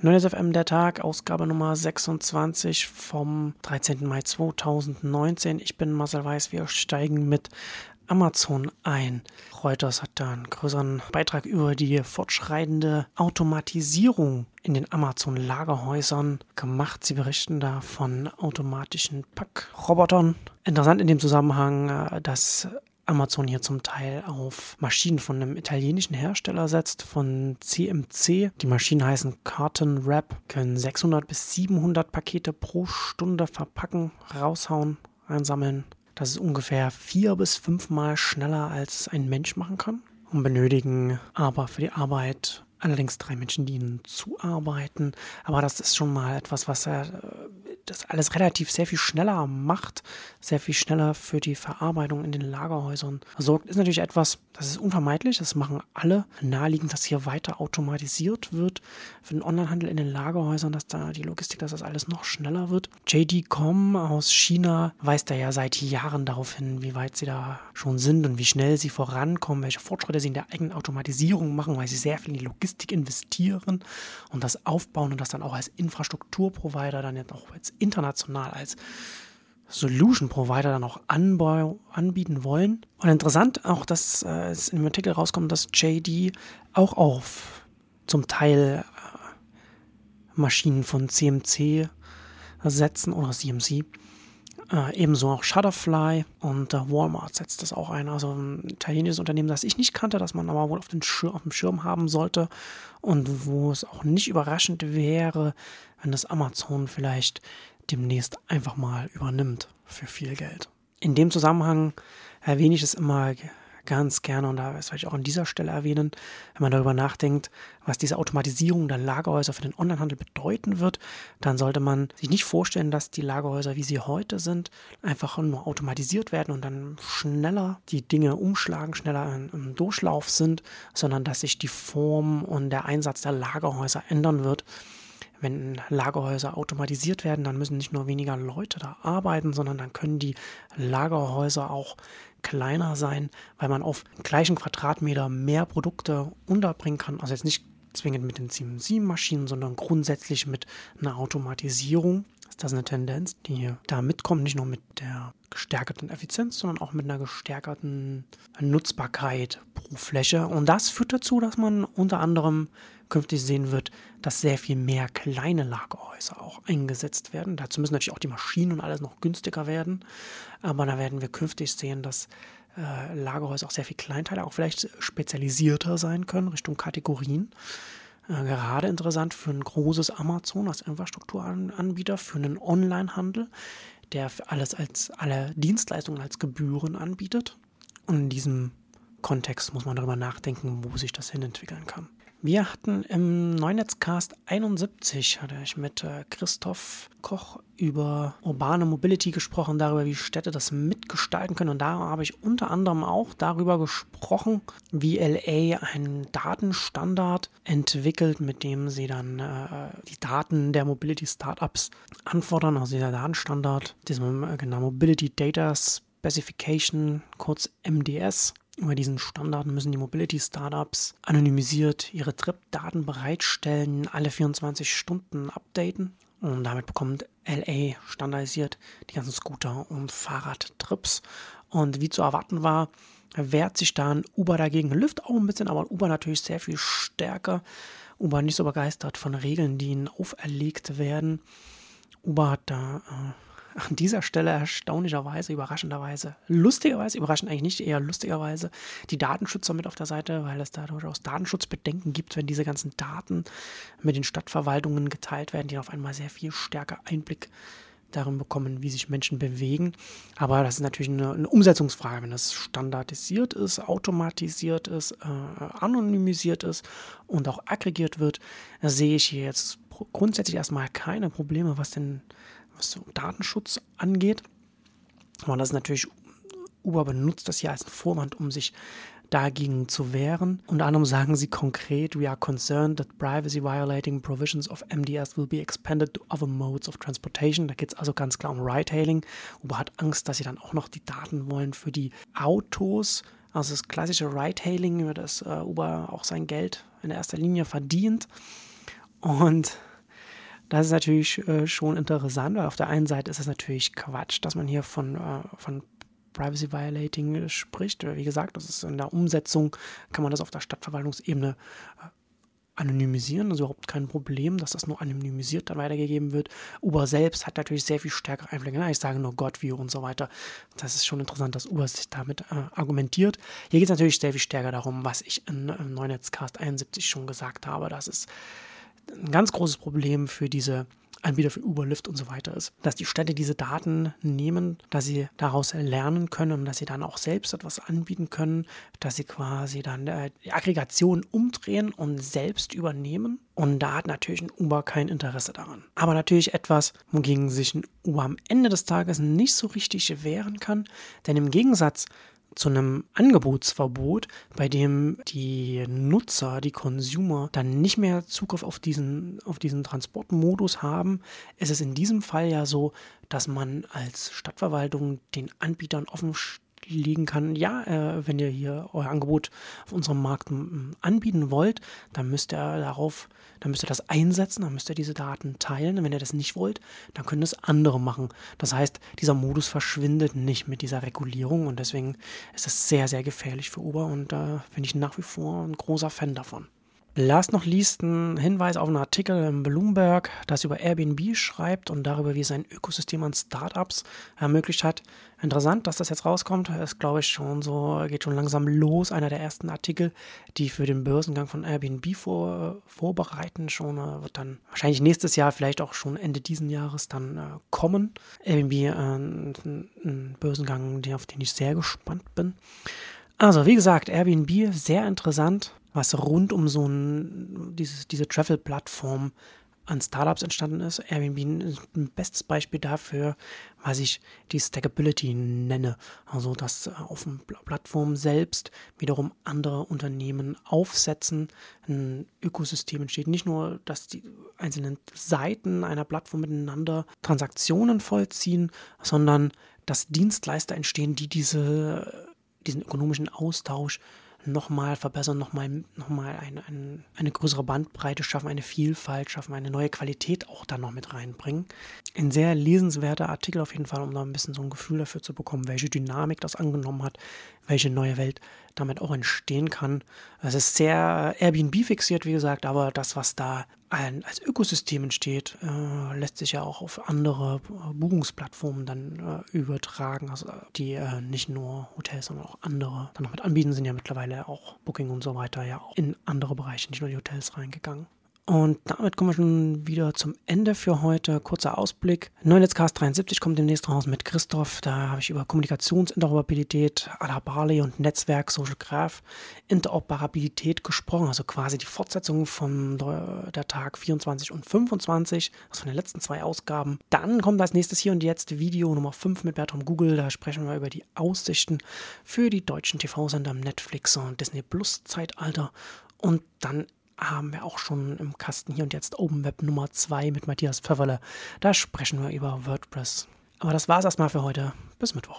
Neues FM der Tag, Ausgabe Nummer 26 vom 13. Mai 2019. Ich bin Marcel Weiß. Wir steigen mit Amazon ein. Reuters hat da einen größeren Beitrag über die fortschreitende Automatisierung in den Amazon-Lagerhäusern gemacht. Sie berichten da von automatischen Packrobotern. Interessant in dem Zusammenhang, äh, dass Amazon hier zum Teil auf Maschinen von einem italienischen Hersteller setzt, von CMC. Die Maschinen heißen Carton Wrap, können 600 bis 700 Pakete pro Stunde verpacken, raushauen, einsammeln. Das ist ungefähr vier bis fünfmal schneller, als es ein Mensch machen kann und benötigen aber für die Arbeit allerdings drei Menschen, die ihnen zuarbeiten. Aber das ist schon mal etwas, was er das alles relativ sehr viel schneller macht, sehr viel schneller für die Verarbeitung in den Lagerhäusern sorgt, ist natürlich etwas, das ist unvermeidlich, das machen alle. Naheliegend, dass hier weiter automatisiert wird für den Onlinehandel in den Lagerhäusern, dass da die Logistik, dass das alles noch schneller wird. JD.com aus China weist da ja seit Jahren darauf hin, wie weit sie da schon sind und wie schnell sie vorankommen, welche Fortschritte sie in der eigenen Automatisierung machen, weil sie sehr viel in die Logistik investieren und das aufbauen und das dann auch als Infrastrukturprovider dann jetzt auch als international als Solution Provider dann auch anbieten wollen. Und interessant auch, dass äh, es dem Artikel rauskommt, dass JD auch auf zum Teil äh, Maschinen von CMC setzen oder CMC. Äh, ebenso auch Shutterfly und äh, Walmart setzt das auch ein. Also ein italienisches Unternehmen, das ich nicht kannte, das man aber wohl auf, Schir auf dem Schirm haben sollte und wo es auch nicht überraschend wäre, wenn das Amazon vielleicht demnächst einfach mal übernimmt für viel Geld. In dem Zusammenhang erwähne ich es immer ganz gerne und da werde ich auch an dieser Stelle erwähnen, wenn man darüber nachdenkt, was diese Automatisierung der Lagerhäuser für den Onlinehandel bedeuten wird, dann sollte man sich nicht vorstellen, dass die Lagerhäuser, wie sie heute sind, einfach nur automatisiert werden und dann schneller die Dinge umschlagen, schneller im Durchlauf sind, sondern dass sich die Form und der Einsatz der Lagerhäuser ändern wird wenn Lagerhäuser automatisiert werden, dann müssen nicht nur weniger Leute da arbeiten, sondern dann können die Lagerhäuser auch kleiner sein, weil man auf gleichen Quadratmeter mehr Produkte unterbringen kann. Also jetzt nicht zwingend mit den CMC-Maschinen, sondern grundsätzlich mit einer Automatisierung. Ist das eine Tendenz, die da mitkommt, nicht nur mit der gestärkten Effizienz, sondern auch mit einer gestärkten Nutzbarkeit pro Fläche. Und das führt dazu, dass man unter anderem künftig sehen wird, dass sehr viel mehr kleine Lagerhäuser auch eingesetzt werden. Dazu müssen natürlich auch die Maschinen und alles noch günstiger werden. Aber da werden wir künftig sehen, dass äh, Lagerhäuser auch sehr viel Kleinteile, auch vielleicht spezialisierter sein können, Richtung Kategorien. Äh, gerade interessant für ein großes Amazon als Infrastrukturanbieter, für einen Onlinehandel, der alles als alle Dienstleistungen als Gebühren anbietet. Und in diesem Kontext muss man darüber nachdenken, wo sich das hin entwickeln kann. Wir hatten im Neunetzcast 71, hatte ich mit äh, Christoph Koch über urbane Mobility gesprochen, darüber, wie Städte das mitgestalten können. Und da habe ich unter anderem auch darüber gesprochen, wie LA einen Datenstandard entwickelt, mit dem sie dann äh, die Daten der Mobility Startups anfordern. Also dieser Datenstandard, diesem äh, genau Mobility Data Specification, kurz MDS, über diesen Standard müssen die Mobility-Startups anonymisiert ihre Trip-Daten bereitstellen, alle 24 Stunden updaten. Und damit bekommt LA standardisiert die ganzen Scooter- und Fahrradtrips. Und wie zu erwarten war, wehrt sich dann Uber dagegen. Lüft auch ein bisschen, aber Uber natürlich sehr viel stärker. Uber nicht so begeistert von Regeln, die ihnen auferlegt werden. Uber hat da äh, an dieser Stelle erstaunlicherweise, überraschenderweise, lustigerweise, überraschend eigentlich nicht, eher lustigerweise, die Datenschützer mit auf der Seite, weil es da durchaus Datenschutzbedenken gibt, wenn diese ganzen Daten mit den Stadtverwaltungen geteilt werden, die auf einmal sehr viel stärker Einblick darin bekommen, wie sich Menschen bewegen. Aber das ist natürlich eine, eine Umsetzungsfrage, wenn das standardisiert ist, automatisiert ist, äh, anonymisiert ist und auch aggregiert wird, sehe ich hier jetzt grundsätzlich erstmal keine Probleme, was denn was so Datenschutz angeht. Aber das ist natürlich, Uber benutzt das ja als Vorwand, um sich dagegen zu wehren. Unter anderem sagen sie konkret, we are concerned that privacy violating provisions of MDS will be expanded to other modes of transportation. Da geht es also ganz klar um Ride-Hailing. Uber hat Angst, dass sie dann auch noch die Daten wollen für die Autos. Also das klassische Ride-Hailing, über das uh, Uber auch sein Geld in erster Linie verdient. Und Das ist natürlich äh, schon interessant, weil auf der einen Seite ist es natürlich Quatsch, dass man hier von, äh, von Privacy Violating spricht. Wie gesagt, das ist in der Umsetzung, kann man das auf der Stadtverwaltungsebene äh, anonymisieren, also überhaupt kein Problem, dass das nur anonymisiert dann weitergegeben wird. Uber selbst hat natürlich sehr viel stärkere Einblicke. Ich sage nur Godview und so weiter. Das ist schon interessant, dass Uber sich damit äh, argumentiert. Hier geht es natürlich sehr viel stärker darum, was ich in, in Neunetzcast 71 schon gesagt habe. Das ist ein ganz großes Problem für diese Anbieter für Uber, Lyft und so weiter ist. Dass die Städte diese Daten nehmen, dass sie daraus lernen können und dass sie dann auch selbst etwas anbieten können, dass sie quasi dann äh, die Aggregation umdrehen und selbst übernehmen. Und da hat natürlich ein Uber kein Interesse daran. Aber natürlich etwas, wogegen sich ein Uber am Ende des Tages nicht so richtig wehren kann. Denn im Gegensatz zu einem Angebotsverbot, bei dem die Nutzer, die Consumer dann nicht mehr Zugriff auf diesen, auf diesen Transportmodus haben, ist es in diesem Fall ja so, dass man als Stadtverwaltung den Anbietern offen liegen kann, ja, äh, wenn ihr hier euer Angebot auf unserem Markt anbieten wollt, dann müsst ihr darauf, dann müsst ihr das einsetzen, dann müsst ihr diese Daten teilen. Und wenn ihr das nicht wollt, dann können das andere machen. Das heißt, dieser Modus verschwindet nicht mit dieser Regulierung und deswegen ist es sehr, sehr gefährlich für Uber und da äh, bin ich nach wie vor ein großer Fan davon. Last noch liest ein Hinweis auf einen Artikel im Bloomberg, das über Airbnb schreibt und darüber, wie es ein Ökosystem an Startups ermöglicht hat. Interessant, dass das jetzt rauskommt. Das glaube ich schon so, geht schon langsam los. Einer der ersten Artikel, die für den Börsengang von Airbnb vor, vorbereiten, schon äh, wird dann wahrscheinlich nächstes Jahr, vielleicht auch schon Ende diesen Jahres dann äh, kommen. Airbnb, äh, ein, ein Börsengang, auf den ich sehr gespannt bin. Also, wie gesagt, Airbnb, sehr interessant was rund um so ein, dieses, diese Travel-Plattform an Startups entstanden ist. Airbnb ist ein bestes Beispiel dafür, was ich die Stackability nenne. Also, dass auf der Plattform selbst wiederum andere Unternehmen aufsetzen, ein Ökosystem entsteht. Nicht nur, dass die einzelnen Seiten einer Plattform miteinander Transaktionen vollziehen, sondern dass Dienstleister entstehen, die diese, diesen ökonomischen Austausch nochmal verbessern, nochmal noch mal eine, eine, eine größere Bandbreite schaffen, eine Vielfalt schaffen, eine neue Qualität auch da noch mit reinbringen. Ein sehr lesenswerter Artikel auf jeden Fall, um da ein bisschen so ein Gefühl dafür zu bekommen, welche Dynamik das angenommen hat, welche neue Welt damit auch entstehen kann. Es ist sehr Airbnb fixiert, wie gesagt, aber das, was da als Ökosystem entsteht, äh, lässt sich ja auch auf andere Buchungsplattformen dann äh, übertragen, also die äh, nicht nur Hotels, sondern auch andere dann noch mit anbieten, sind ja mittlerweile auch Booking und so weiter ja auch in andere Bereiche, nicht nur die Hotels reingegangen. Und damit kommen wir schon wieder zum Ende für heute. Kurzer Ausblick. Neunetzcast 73 kommt demnächst raus mit Christoph. Da habe ich über Kommunikationsinteroperabilität, Alabali und Netzwerk Social Graph Interoperabilität gesprochen. Also quasi die Fortsetzung von der Tag 24 und 25, also von den letzten zwei Ausgaben. Dann kommt als nächstes hier und jetzt Video Nummer 5 mit Bertram Google. Da sprechen wir über die Aussichten für die deutschen TV-Sender Netflix und Disney Plus Zeitalter. Und dann haben wir auch schon im Kasten hier und jetzt Open Web Nummer 2 mit Matthias Pfefferle. Da sprechen wir über WordPress. Aber das war es erstmal für heute. Bis Mittwoch.